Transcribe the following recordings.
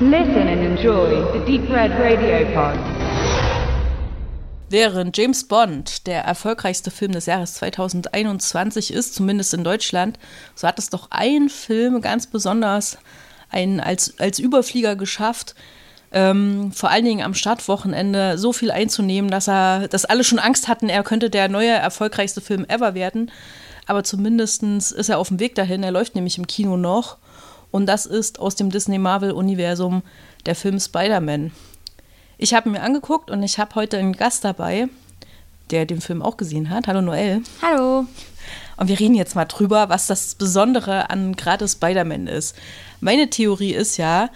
Listen and enjoy the Deep Red Radio Pod. Während James Bond der erfolgreichste Film des Jahres 2021 ist, zumindest in Deutschland, so hat es doch ein Film ganz besonders einen als, als Überflieger geschafft, ähm, vor allen Dingen am Startwochenende so viel einzunehmen, dass er, dass alle schon Angst hatten, er könnte der neue erfolgreichste Film ever werden. Aber zumindest ist er auf dem Weg dahin. Er läuft nämlich im Kino noch. Und das ist aus dem Disney-Marvel-Universum der Film Spider-Man. Ich habe mir angeguckt und ich habe heute einen Gast dabei, der den Film auch gesehen hat. Hallo Noel. Hallo. Und wir reden jetzt mal drüber, was das Besondere an gerade Spider-Man ist. Meine Theorie ist ja,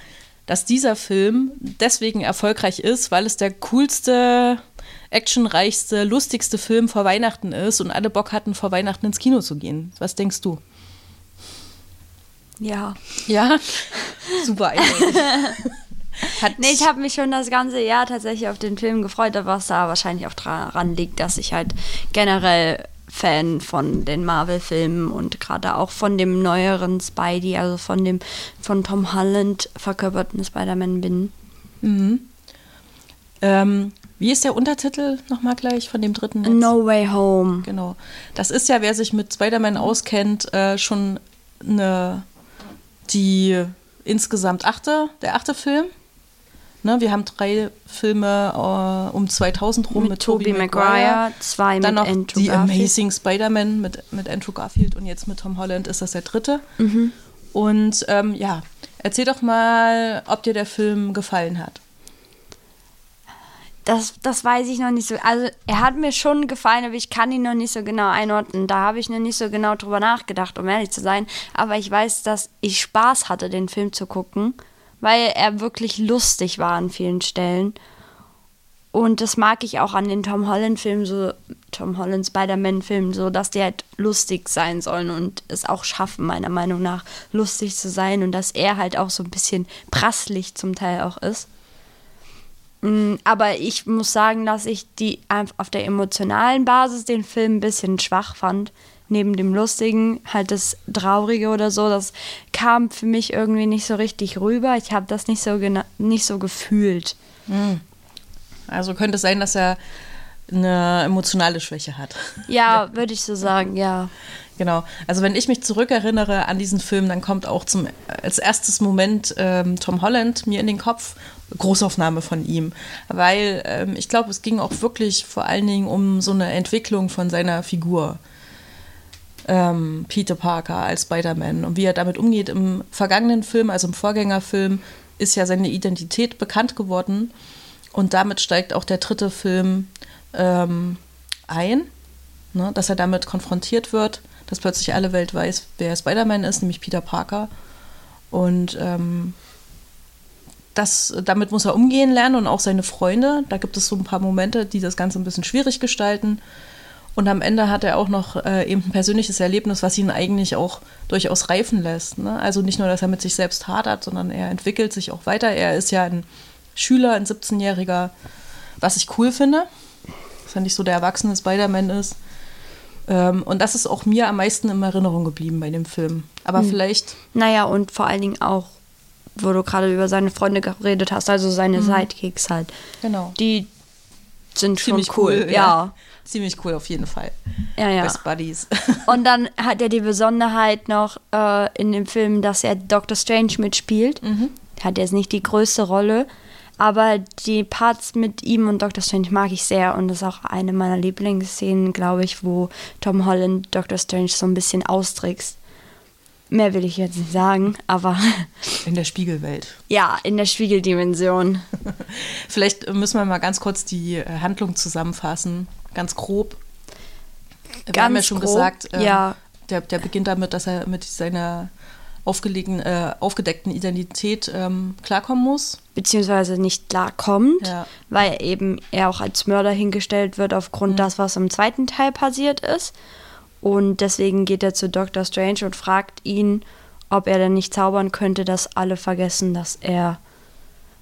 dass dieser Film deswegen erfolgreich ist, weil es der coolste, actionreichste, lustigste Film vor Weihnachten ist und alle Bock hatten, vor Weihnachten ins Kino zu gehen. Was denkst du? Ja. Ja? Super eindeutig. Nee, ich habe mich schon das ganze Jahr tatsächlich auf den Film gefreut, was da wahrscheinlich auch daran liegt, dass ich halt generell Fan von den Marvel-Filmen und gerade auch von dem neueren Spidey, also von dem von Tom Holland verkörperten Spider-Man bin. Mhm. Ähm, wie ist der Untertitel nochmal gleich von dem dritten? Jetzt? No Way Home. Genau. Das ist ja, wer sich mit Spider-Man auskennt, äh, schon eine, die insgesamt achte, der achte Film. Ne, wir haben drei Filme uh, um 2000 rum mit, mit Tobey Maguire, zwei dann mit noch Andrew die Garfield. Amazing Spider-Man mit, mit Andrew Garfield und jetzt mit Tom Holland ist das der dritte. Mhm. Und ähm, ja, erzähl doch mal, ob dir der Film gefallen hat. Das, das weiß ich noch nicht so. Also er hat mir schon gefallen, aber ich kann ihn noch nicht so genau einordnen. Da habe ich noch nicht so genau drüber nachgedacht, um ehrlich zu sein. Aber ich weiß, dass ich Spaß hatte, den Film zu gucken weil er wirklich lustig war an vielen Stellen. Und das mag ich auch an den Tom Holland-Filmen, so Tom Holland Spider-Man-Filmen, so dass die halt lustig sein sollen und es auch schaffen, meiner Meinung nach, lustig zu sein und dass er halt auch so ein bisschen prasslich zum Teil auch ist. Aber ich muss sagen, dass ich die auf der emotionalen Basis den Film ein bisschen schwach fand neben dem Lustigen halt das Traurige oder so, das kam für mich irgendwie nicht so richtig rüber. Ich habe das nicht so, nicht so gefühlt. Hm. Also könnte es sein, dass er eine emotionale Schwäche hat. Ja, würde ich so sagen, ja. Genau. Also wenn ich mich zurückerinnere an diesen Film, dann kommt auch zum als erstes Moment ähm, Tom Holland mir in den Kopf. Großaufnahme von ihm, weil ähm, ich glaube, es ging auch wirklich vor allen Dingen um so eine Entwicklung von seiner Figur ähm, Peter Parker als Spider-Man und wie er damit umgeht. Im vergangenen Film, also im Vorgängerfilm, ist ja seine Identität bekannt geworden und damit steigt auch der dritte Film ähm, ein, ne, dass er damit konfrontiert wird, dass plötzlich alle Welt weiß, wer Spider-Man ist, nämlich Peter Parker. Und ähm, das, damit muss er umgehen lernen und auch seine Freunde. Da gibt es so ein paar Momente, die das Ganze ein bisschen schwierig gestalten. Und am Ende hat er auch noch äh, eben ein persönliches Erlebnis, was ihn eigentlich auch durchaus reifen lässt. Ne? Also nicht nur, dass er mit sich selbst hadert, sondern er entwickelt sich auch weiter. Er ist ja ein Schüler, ein 17-Jähriger, was ich cool finde. Dass er nicht so der erwachsene Spider-Man ist. Ähm, und das ist auch mir am meisten in Erinnerung geblieben bei dem Film. Aber hm. vielleicht. Naja, und vor allen Dingen auch, wo du gerade über seine Freunde geredet hast, also seine mhm. Sidekicks halt. Genau. Die sind Ziemlich schon cool, cool ja. ja ziemlich cool auf jeden Fall. Ja, ja. Best Buddies. Und dann hat er die Besonderheit noch äh, in dem Film, dass er Doctor Strange mitspielt. Mhm. Hat jetzt nicht die größte Rolle, aber die Parts mit ihm und Doctor Strange mag ich sehr und das ist auch eine meiner Lieblingsszenen, glaube ich, wo Tom Holland Doctor Strange so ein bisschen austrickst. Mehr will ich jetzt nicht sagen, aber. In der Spiegelwelt. Ja, in der Spiegeldimension. Vielleicht müssen wir mal ganz kurz die äh, Handlung zusammenfassen ganz grob. Wir ganz haben ja schon grob, gesagt, ähm, ja. der, der beginnt damit, dass er mit seiner aufgelegten, äh, aufgedeckten Identität ähm, klarkommen muss. Beziehungsweise nicht klarkommt, Ja. weil eben er auch als Mörder hingestellt wird aufgrund Mhm. das, was im zweiten Teil passiert ist. Und deswegen geht er zu Dr. Strange und fragt ihn, ob er denn nicht zaubern könnte, dass alle vergessen, dass er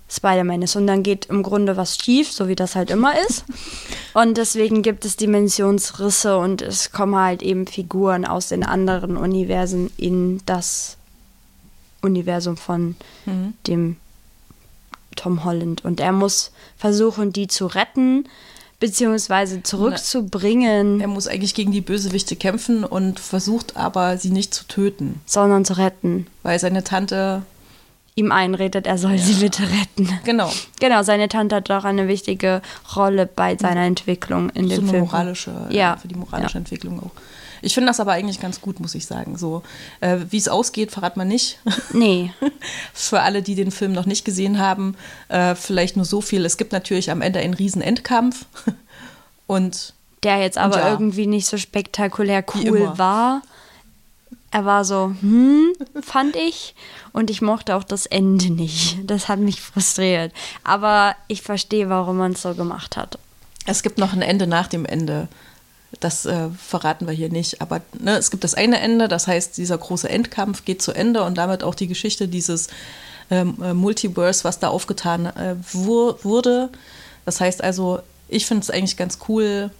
Spider-Man ist. Und dann geht im Grunde was schief, so wie das halt immer ist. Und deswegen gibt es Dimensionsrisse und es kommen halt eben Figuren aus den anderen Universen in das Universum von Mhm. dem Tom Holland. Und er muss versuchen, die zu retten, beziehungsweise zurückzubringen, Er muss eigentlich gegen die Bösewichte kämpfen und versucht aber, sie nicht zu töten, sondern zu retten. weil seine Tante. Ihm einredet, er soll sie bitte retten. Genau. Genau, seine Tante hat auch eine wichtige Rolle bei seiner Entwicklung in so dem Film. moralische, Ja. für die moralische Ja. Entwicklung auch. Ich finde das aber eigentlich ganz gut, muss ich sagen. So, äh, wie es ausgeht, verrat man nicht. Nee, Für alle, die den Film noch nicht gesehen haben, äh, vielleicht nur so viel. Es gibt natürlich am Ende einen riesen Endkampf. Und der jetzt aber ja. irgendwie nicht so spektakulär cool war. Er war so, hm, fand ich. Und ich mochte auch das Ende nicht. Das hat mich frustriert. Aber ich verstehe, warum man es so gemacht hat. es gibt noch ein Ende nach dem Ende. Das äh, verraten wir hier nicht. Aber ne, es gibt das eine Ende, das heißt, dieser große Endkampf geht zu Ende und damit auch die Geschichte dieses ähm, äh, Multiverse, was da aufgetan äh, wur wurde. Das heißt also, ich finde es eigentlich ganz cool,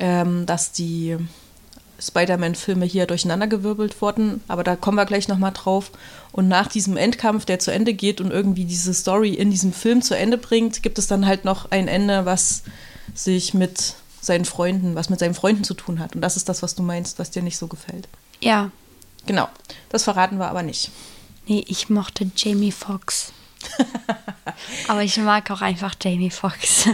ähm, dass die Spider-Man-Filme hier durcheinandergewirbelt wurden, aber da kommen wir gleich nochmal drauf. Und nach diesem Endkampf, der zu Ende geht und irgendwie diese Story in diesem Film zu Ende bringt, gibt es dann halt noch ein Ende, was sich mit seinen Freunden, was mit seinen Freunden zu tun hat. Und das ist das, was du meinst, was dir nicht so gefällt. Ja, Genau, das verraten wir aber nicht. nee, ich mochte Jamie Foxx. aber ich mag auch einfach Jamie Foxx.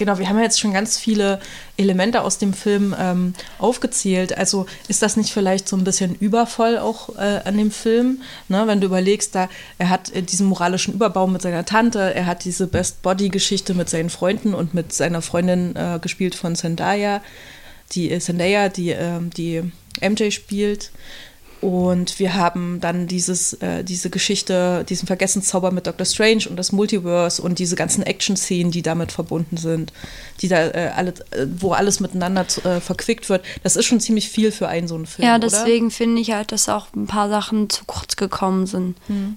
Genau, wir haben ja jetzt schon ganz viele Elemente aus dem Film ähm, aufgezählt. Also ist das nicht vielleicht so ein bisschen übervoll auch äh, an dem Film? Ne? Wenn du überlegst, da er hat äh, diesen moralischen Überbau mit seiner Tante, er hat diese Best Body-Geschichte mit seinen Freunden und mit seiner Freundin äh, gespielt von Zendaya, die äh, Zendaya, die ähm, die MJ spielt. Und wir haben dann dieses, äh, diese Geschichte, diesen Vergessenszauber mit Doctor Strange und das Multiverse und diese ganzen Action-Szenen, die damit verbunden sind, die da äh, alle, äh, wo alles miteinander äh, verquickt wird. Das ist schon ziemlich viel für einen so einen Film. Ja, deswegen finde ich halt, dass auch ein paar Sachen zu kurz gekommen sind.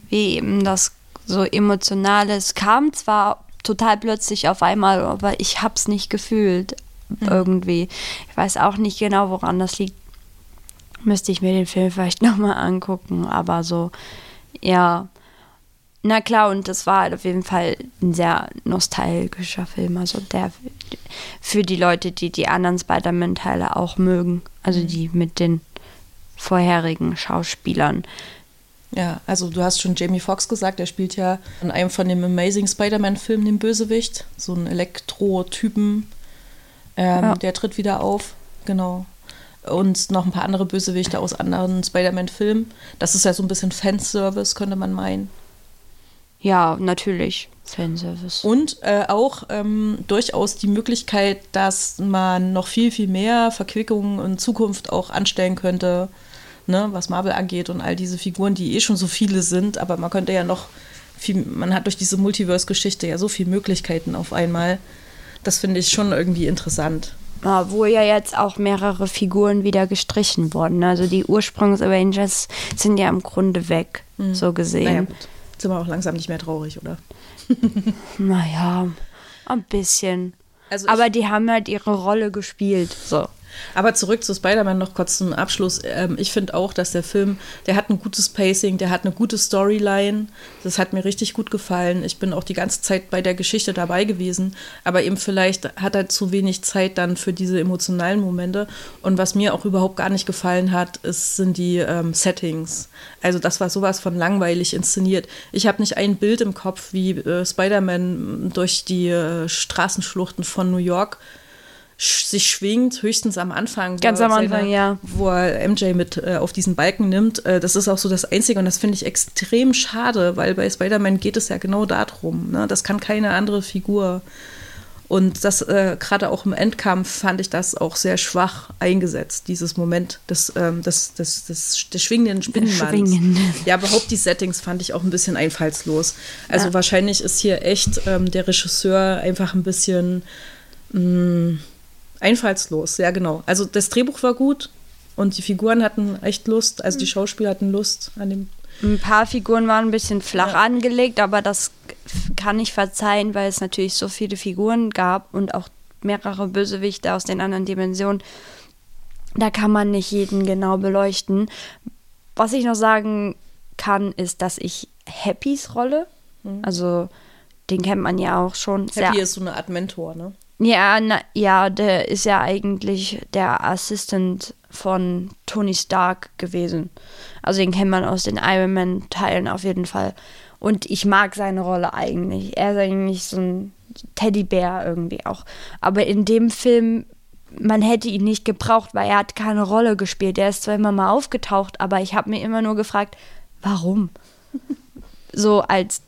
Wie eben das so emotionale. Es kam zwar total plötzlich auf einmal, aber ich habe es nicht gefühlt. Irgendwie. Ich weiß auch nicht genau, woran das liegt. Müsste ich mir den Film vielleicht nochmal angucken. Aber so, ja. Na klar, und das war halt auf jeden Fall ein sehr nostalgischer Film. Also der für die Leute, die die anderen Spider-Man-Teile auch mögen. Also die mit den vorherigen Schauspielern. Ja, also du hast schon Jamie Foxx gesagt, er spielt ja in einem von dem Amazing Spider-Man-Filmen den Bösewicht, so einen Elektro-Typen. Ähm, Ja. Der tritt wieder auf, genau. Und noch ein paar andere Bösewichte aus anderen Spider-Man-Filmen. Das ist ja so ein bisschen Fanservice, könnte man meinen. Ja, natürlich. Fanservice. Und äh, auch ähm, durchaus die Möglichkeit, dass man noch viel, viel mehr Verquickungen in Zukunft auch anstellen könnte, ne, was Marvel angeht und all diese Figuren, die eh schon so viele sind, aber man könnte ja noch viel, man hat durch diese Multiverse-Geschichte ja so viele Möglichkeiten auf einmal. Das finde ich schon irgendwie interessant. Ja, wo ja jetzt auch mehrere Figuren wieder gestrichen wurden. Also die Ursprungs-Avengers sind ja im Grunde weg, so gesehen. Naja, gut. Sind wir auch langsam nicht mehr traurig, oder? Naja, ein bisschen. Also Aber die haben halt ihre Rolle gespielt. So. Aber zurück zu Spider-Man noch kurz zum Abschluss. Ähm, ich finde auch, dass der Film, der hat ein gutes Pacing, der hat eine gute Storyline. Das hat mir richtig gut gefallen. Ich bin auch die ganze Zeit bei der Geschichte dabei gewesen. Aber eben vielleicht hat er zu wenig Zeit dann für diese emotionalen Momente. Und was mir auch überhaupt gar nicht gefallen hat, ist, sind die ähm, Settings. Also das war sowas von langweilig inszeniert. Ich habe nicht ein Bild im Kopf, wie äh, Spider-Man durch die äh, Straßenschluchten von New York sch- sich schwingt, höchstens am Anfang. wo Ganz am Anfang, ja. Wo er MJ mit äh, auf diesen Balken nimmt. Äh, das ist auch so das Einzige und das finde ich extrem schade, weil bei Spider-Man geht es ja genau darum. Ne? Das kann keine andere Figur. Und das äh, gerade auch im Endkampf fand ich das auch sehr schwach eingesetzt, dieses Moment des, ähm, des, des, des, des schwingenden Spinnenmanns. Schwingenden. Ja, überhaupt die Settings fand ich auch ein bisschen einfallslos. Also Ja. wahrscheinlich ist hier echt ähm, der Regisseur einfach ein bisschen mh, einfallslos. Ja, genau. Also das Drehbuch war gut und die Figuren hatten echt Lust, also die Schauspieler hatten Lust an dem. Ein paar Figuren waren ein bisschen flach angelegt, aber das kann ich verzeihen, weil es natürlich so viele Figuren gab und auch mehrere Bösewichte aus den anderen Dimensionen. Da kann man nicht jeden genau beleuchten. Was ich noch sagen kann, ist, dass ich Happys Rolle, also den kennt man ja auch schon. Happy ist so eine Art Mentor, ne? Ja, na, ja, der ist ja eigentlich der Assistant von Tony Stark gewesen. Also den kennt man aus den Iron Man-Teilen auf jeden Fall. Und ich mag seine Rolle eigentlich. Er ist eigentlich so ein Teddybär irgendwie auch. Aber in dem Film, man hätte ihn nicht gebraucht, weil er hat keine Rolle gespielt. Er ist zwar immer mal aufgetaucht, aber ich habe mir immer nur gefragt, warum? so als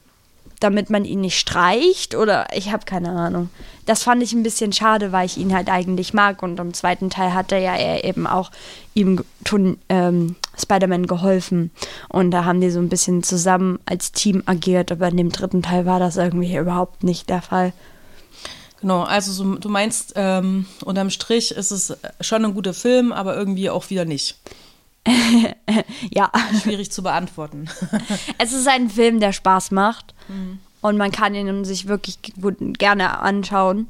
damit man ihn nicht streicht oder ich habe keine Ahnung. Das fand ich ein bisschen schade, weil ich ihn halt eigentlich mag und im zweiten Teil hat er ja eben auch ihm ähm, Spider-Man geholfen und da haben die so ein bisschen zusammen als Team agiert, aber in dem dritten Teil war das irgendwie überhaupt nicht der Fall. Genau, also so, du meinst, ähm, unterm Strich ist es schon ein guter Film, aber irgendwie auch wieder nicht. ja. Schwierig zu beantworten. es ist ein Film, der Spaß macht. Mhm. Und man kann ihn sich wirklich gut, gerne anschauen.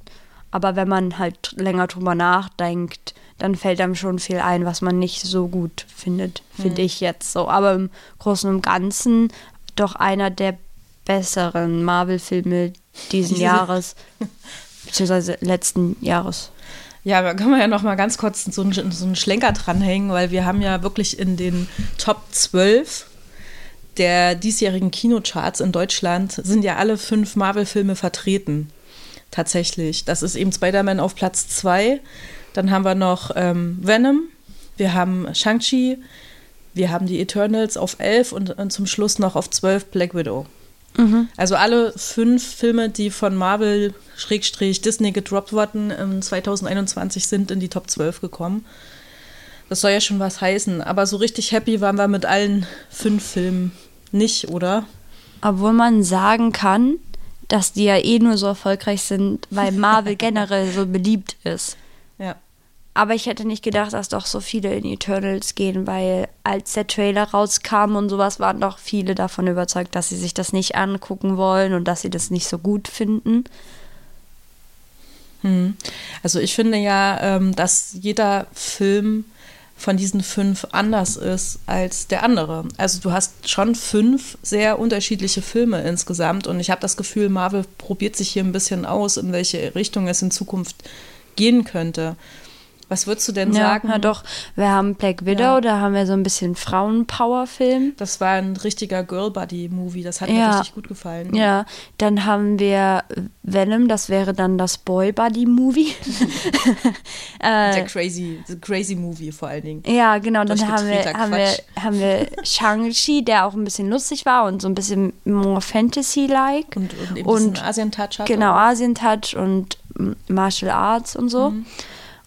Aber wenn man halt länger drüber nachdenkt, dann fällt einem schon viel ein, was man nicht so gut findet, finde mhm. ich jetzt so. Aber im Großen und Ganzen doch einer der besseren Marvel-Filme diesen Jahres, beziehungsweise letzten Jahres. Ja, da können wir ja noch mal ganz kurz so einen, so einen Schlenker dranhängen, weil wir haben ja wirklich in den Top 12 der diesjährigen Kinocharts in Deutschland sind ja alle fünf Marvel-Filme vertreten. Tatsächlich. Das ist eben Spider-Man auf Platz 2. Dann haben wir noch ähm, Venom, wir haben Shang-Chi, wir haben die Eternals auf 11 und, und zum Schluss noch auf 12 Black Widow. Mhm. Also alle fünf Filme, die von Marvel Disney gedroppt wurden, 2021 sind in die Top 12 gekommen. Das soll ja schon was heißen. Aber so richtig happy waren wir mit allen fünf Filmen nicht, oder? Obwohl man sagen kann, dass die ja eh nur so erfolgreich sind, weil Marvel generell so beliebt ist. Ja. Aber ich hätte nicht gedacht, dass doch so viele in Eternals gehen, weil als der Trailer rauskam und sowas, waren doch viele davon überzeugt, dass sie sich das nicht angucken wollen und dass sie das nicht so gut finden. Hm. Also ich finde ja, ähm, dass jeder Film von diesen fünf anders ist als der andere. Also du hast schon fünf sehr unterschiedliche Filme insgesamt und ich habe das Gefühl, Marvel probiert sich hier ein bisschen aus, in welche Richtung es in Zukunft gehen könnte. Was würdest du denn ja, sagen? Na doch, wir haben Black Widow, ja. da haben wir so ein bisschen Frauenpower-Film. Das war ein richtiger Girl-Buddy-Movie, das hat ja. mir richtig gut gefallen. Ja, dann haben wir Venom, das wäre dann das Boy-Buddy-Movie. Äh, Der crazy, crazy Movie vor allen Dingen. Ja, genau, dann haben wir, haben wir, haben wir Shang-Chi, der auch ein bisschen lustig war und so ein bisschen more Fantasy-like. Und, und eben und, Asien-Touch hat. Genau, Asien-Touch und Martial Arts und so. Mhm.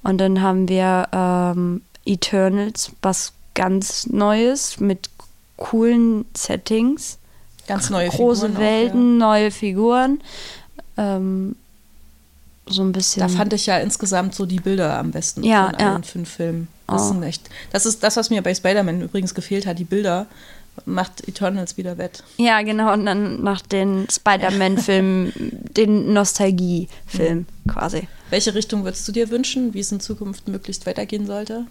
Und dann haben wir ähm, Eternals, was ganz Neues mit coolen Settings. Ganz neue Große Figuren Welten, auch, ja. neue Figuren. Ähm, so ein bisschen. Da fand ich ja insgesamt so die Bilder am besten ja, von allen ja. fünf Filmen. Das oh. sind echt. Das ist das, was mir bei Spider-Man übrigens gefehlt hat, die Bilder macht Eternals wieder wett. Ja, genau, und dann macht den Spider-Man-Film den Nostalgie-Film mhm. quasi. Welche Richtung würdest du dir wünschen, wie es in Zukunft möglichst weitergehen sollte?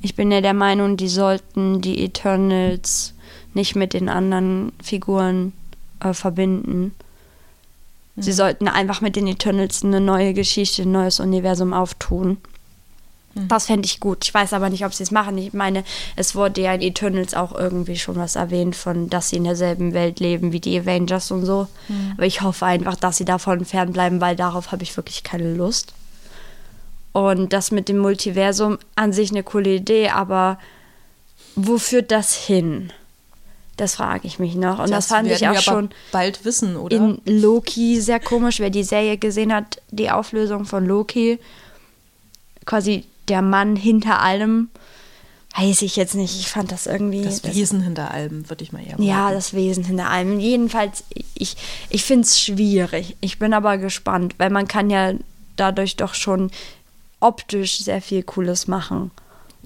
Ich bin ja der Meinung, die sollten die Eternals nicht mit den anderen Figuren äh, verbinden. Mhm. Sie sollten einfach mit den Eternals eine neue Geschichte, ein neues Universum auftun. Mhm. Das fände ich gut. Ich weiß aber nicht, ob sie es machen. Ich meine, es wurde ja in Eternals auch irgendwie schon was erwähnt, von dass sie in derselben Welt leben wie die Avengers und so. Mhm. Aber ich hoffe einfach, dass sie davon fernbleiben, weil darauf habe ich wirklich keine Lust. Und das mit dem Multiversum an sich eine coole Idee, aber wo führt das hin? Das frage ich mich noch. Und das, das fand ich auch schon bald wissen, oder? In Loki sehr komisch, wer die Serie gesehen hat, die Auflösung von Loki. Quasi der Mann hinter allem. Weiß ich jetzt nicht. Ich fand das irgendwie. Das Wesen das, hinter allem, würde ich mal eher Ja, das Wesen hinter allem. Jedenfalls, ich, ich finde es schwierig. Ich bin aber gespannt, weil man kann ja dadurch doch schon optisch sehr viel Cooles machen.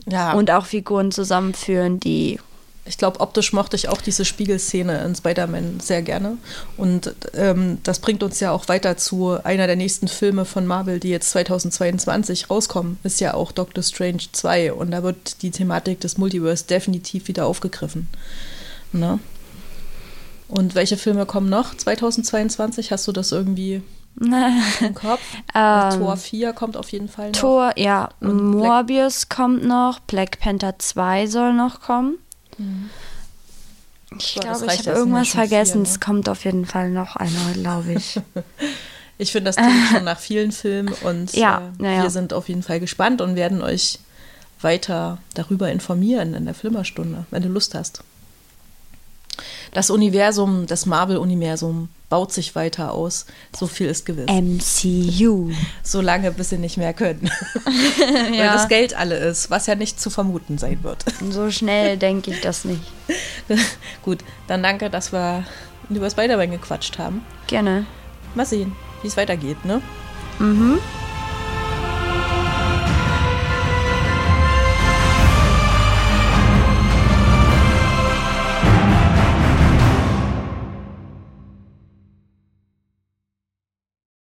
Ja. Und auch Figuren zusammenführen, die ich glaube, optisch mochte ich auch diese Spiegelszene in Spider-Man sehr gerne. Und ähm, das bringt uns ja auch weiter zu einer der nächsten Filme von Marvel, die jetzt 2022 rauskommen, ist ja auch Doctor Strange 2. Und da wird die Thematik des Multiverse definitiv wieder aufgegriffen. Ne? Und welche Filme kommen noch 2022? Hast du das irgendwie im Kopf? Ähm, Tor 4 kommt auf jeden Fall noch. Tor, ja, Und Black- Morbius kommt noch, Black Panther 2 soll noch kommen. Ich So, glaube, ich habe irgendwas vergessen. ne? Es kommt auf jeden Fall noch einer, glaube ich. Ich finde, das klingt schon nach vielen Filmen und Ja, äh, ja, ja. wir sind auf jeden Fall gespannt und werden euch weiter darüber informieren in der Flimmerstunde, wenn du Lust hast. Das Universum, das Marvel-Universum baut sich weiter aus. So viel ist gewiss. MCU. So lange, bis sie nicht mehr können. Weil das Geld alle ist, was ja nicht zu vermuten sein wird. So schnell denke ich das nicht. Gut, dann danke, dass wir über Spider-Man gequatscht haben. Gerne. Mal sehen, wie es weitergeht, ne? Mhm.